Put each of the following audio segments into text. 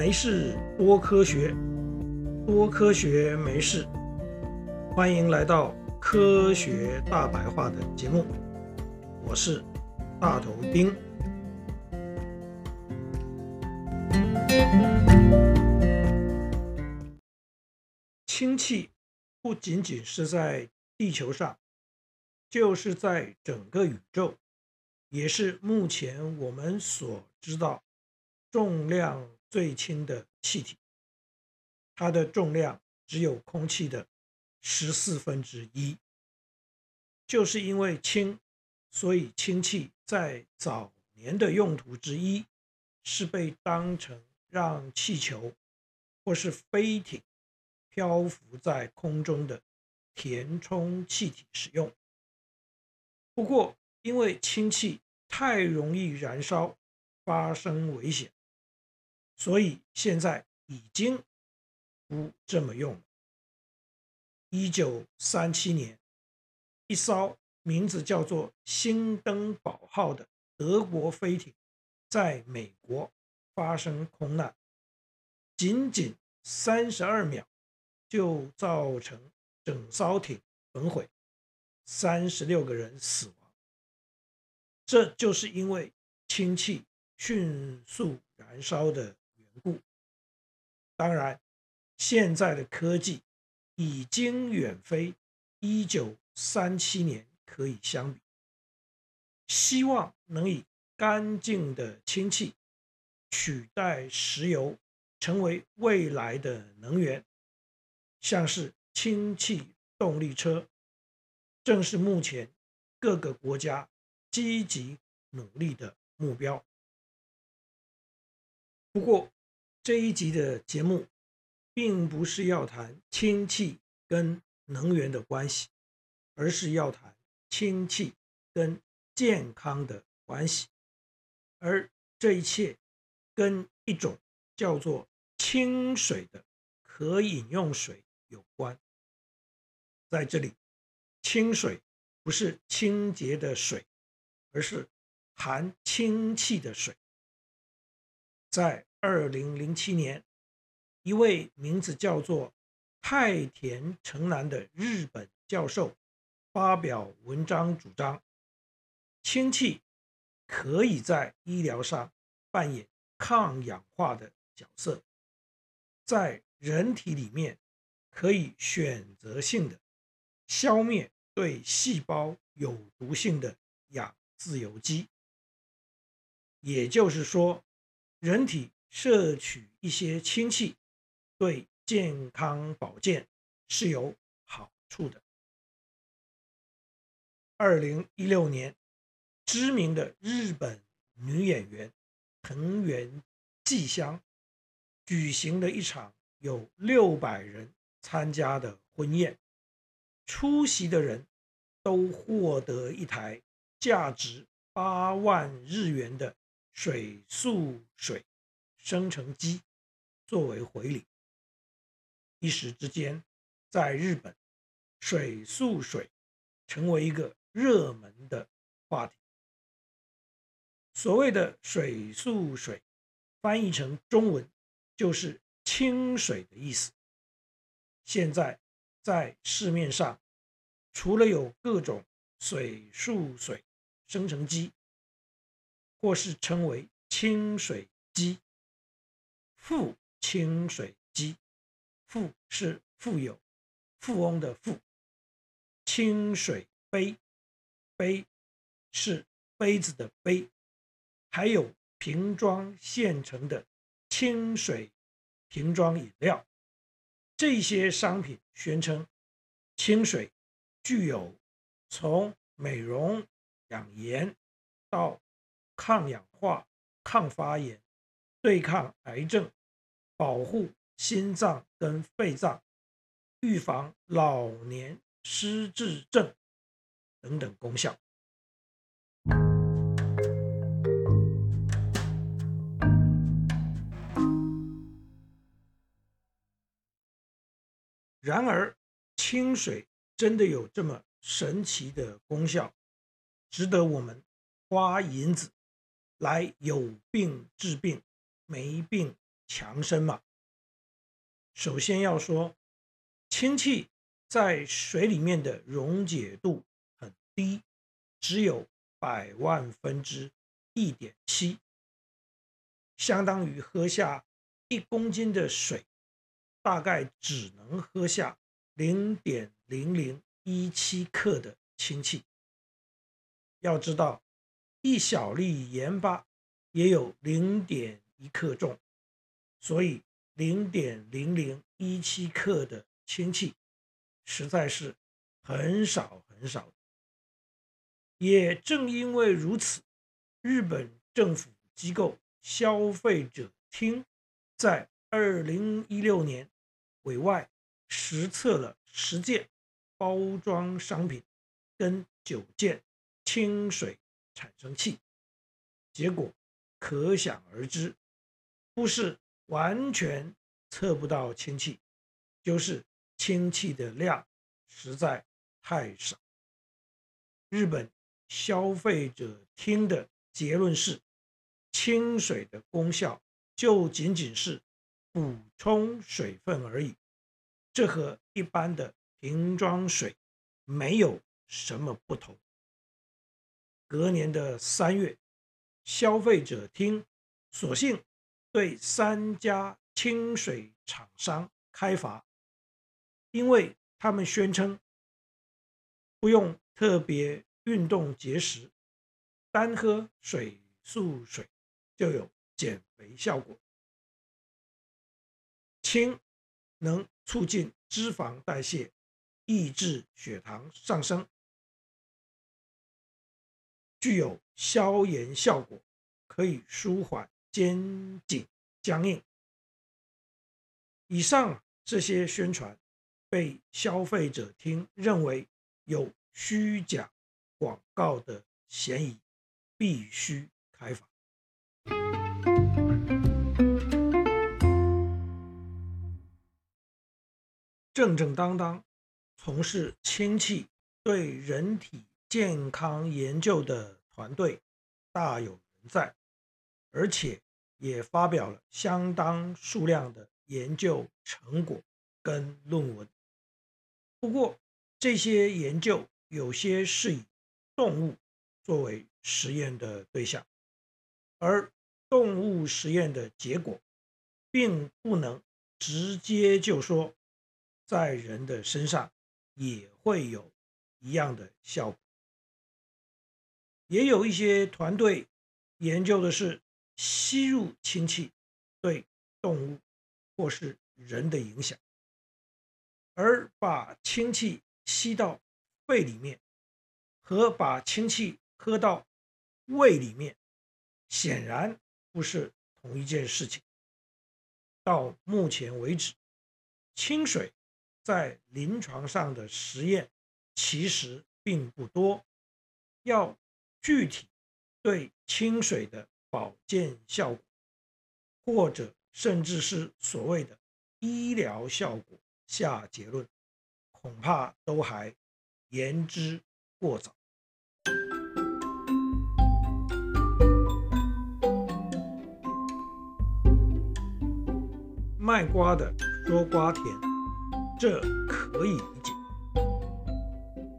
没事多科学，多科学没事。欢迎来到科学大白话的节目，我是大头丁。氢气不仅仅是在地球上，就是在整个宇宙，也是目前我们所知道重量最轻的气体，它的重量只有空气的十四分之一。就是因为轻，所以氢气在早年的用途之一是被当成让气球或是飞艇漂浮在空中的填充气体使用。不过，因为氢气太容易燃烧，发生危险。所以现在已经不这么用了。一九三七年，一艘名字叫做“兴登堡号”的德国飞艇在美国发生空难，仅仅三十二秒就造成整艘艇损毁，三十六个人死亡。这就是因为氢气迅速燃烧的。当然，现在的科技已经远非一九三七年可以相比。希望能以干净的氢气取代石油，成为未来的能源，像是氢气动力车，正是目前各个国家积极努力的目标。不过，这一集的节目，并不是要谈氢气跟能源的关系，而是要谈氢气跟健康的关系，而这一切跟一种叫做清水的可饮用水有关。在这里，清水不是清洁的水，而是含氢气的水，在。二零零七年，一位名字叫做太田成男的日本教授发表文章，主张氢气可以在医疗上扮演抗氧化的角色，在人体里面可以选择性的消灭对细胞有毒性的氧自由基，也就是说，人体。摄取一些氢气，对健康保健是有好处的。二零一六年，知名的日本女演员藤原纪香举行了一场有六百人参加的婚宴，出席的人都获得一台价值八万日元的水素水。生成机作为回礼，一时之间，在日本，水素水成为一个热门的话题。所谓的水素水，翻译成中文就是清水的意思。现在在市面上，除了有各种水素水生成机，或是称为清水机。富清水机，富是富有、富翁的富；清水杯，杯是杯子的杯；还有瓶装现成的清水瓶装饮料。这些商品宣称，清水具有从美容养颜到抗氧化、抗发炎。对抗癌症、保护心脏跟肺脏、预防老年失智症等等功效。然而，清水真的有这么神奇的功效，值得我们花银子来有病治病？没病强身嘛。首先要说，氢气在水里面的溶解度很低，只有百万分之一点七，相当于喝下一公斤的水，大概只能喝下零点零零一七克的氢气。要知道，一小粒盐巴也有零点一克重，所以零点零零一七克的氢气实在是很少很少。也正因为如此，日本政府机构消费者厅在二零一六年委外实测了十件包装商品跟九件氢水产生器，结果可想而知，不是完全测不到氢气，就是氢气的量实在太少。日本消费者厅的结论是，清水的功效就仅仅是补充水分而已，这和一般的瓶装水没有什么不同。隔年的三月，消费者厅索性对三家清水厂商开罚，因为他们宣称不用特别运动节食，单喝水素水就有减肥效果。氢能促进脂肪代谢，抑制血糖上升。具有消炎效果，可以舒缓肩颈僵硬。以上这些宣传被消费者听认为有虚假广告的嫌疑，必须开罚。正正当当从事氢气对人体健康研究的团队大有人在，而且也发表了相当数量的研究成果跟论文。不过，这些研究有些是以动物作为实验的对象，而动物实验的结果并不能直接就说在人的身上也会有一样的效果。也有一些团队研究的是吸入氢气对动物或是人的影响，而把氢气吸到肺里面和把氢气喝到胃里面，显然不是同一件事情。到目前为止，清水在临床上的实验其实并不多，要。具体对清水的保健效果，或者甚至是所谓的医疗效果下结论，恐怕都还言之过早。卖瓜的说瓜甜，这可以理解，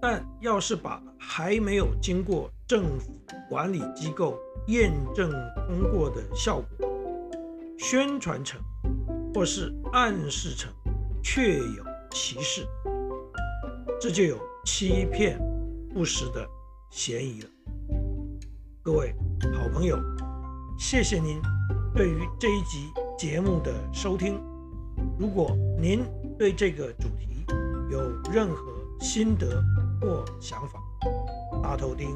但要是把还没有经过政府管理机构验证通过的效果，宣传成或是暗示成确有其事，这就有欺骗不实的嫌疑了。各位好朋友，谢谢您对于这一集节目的收听。如果您对这个主题有任何心得或想法，大头钉。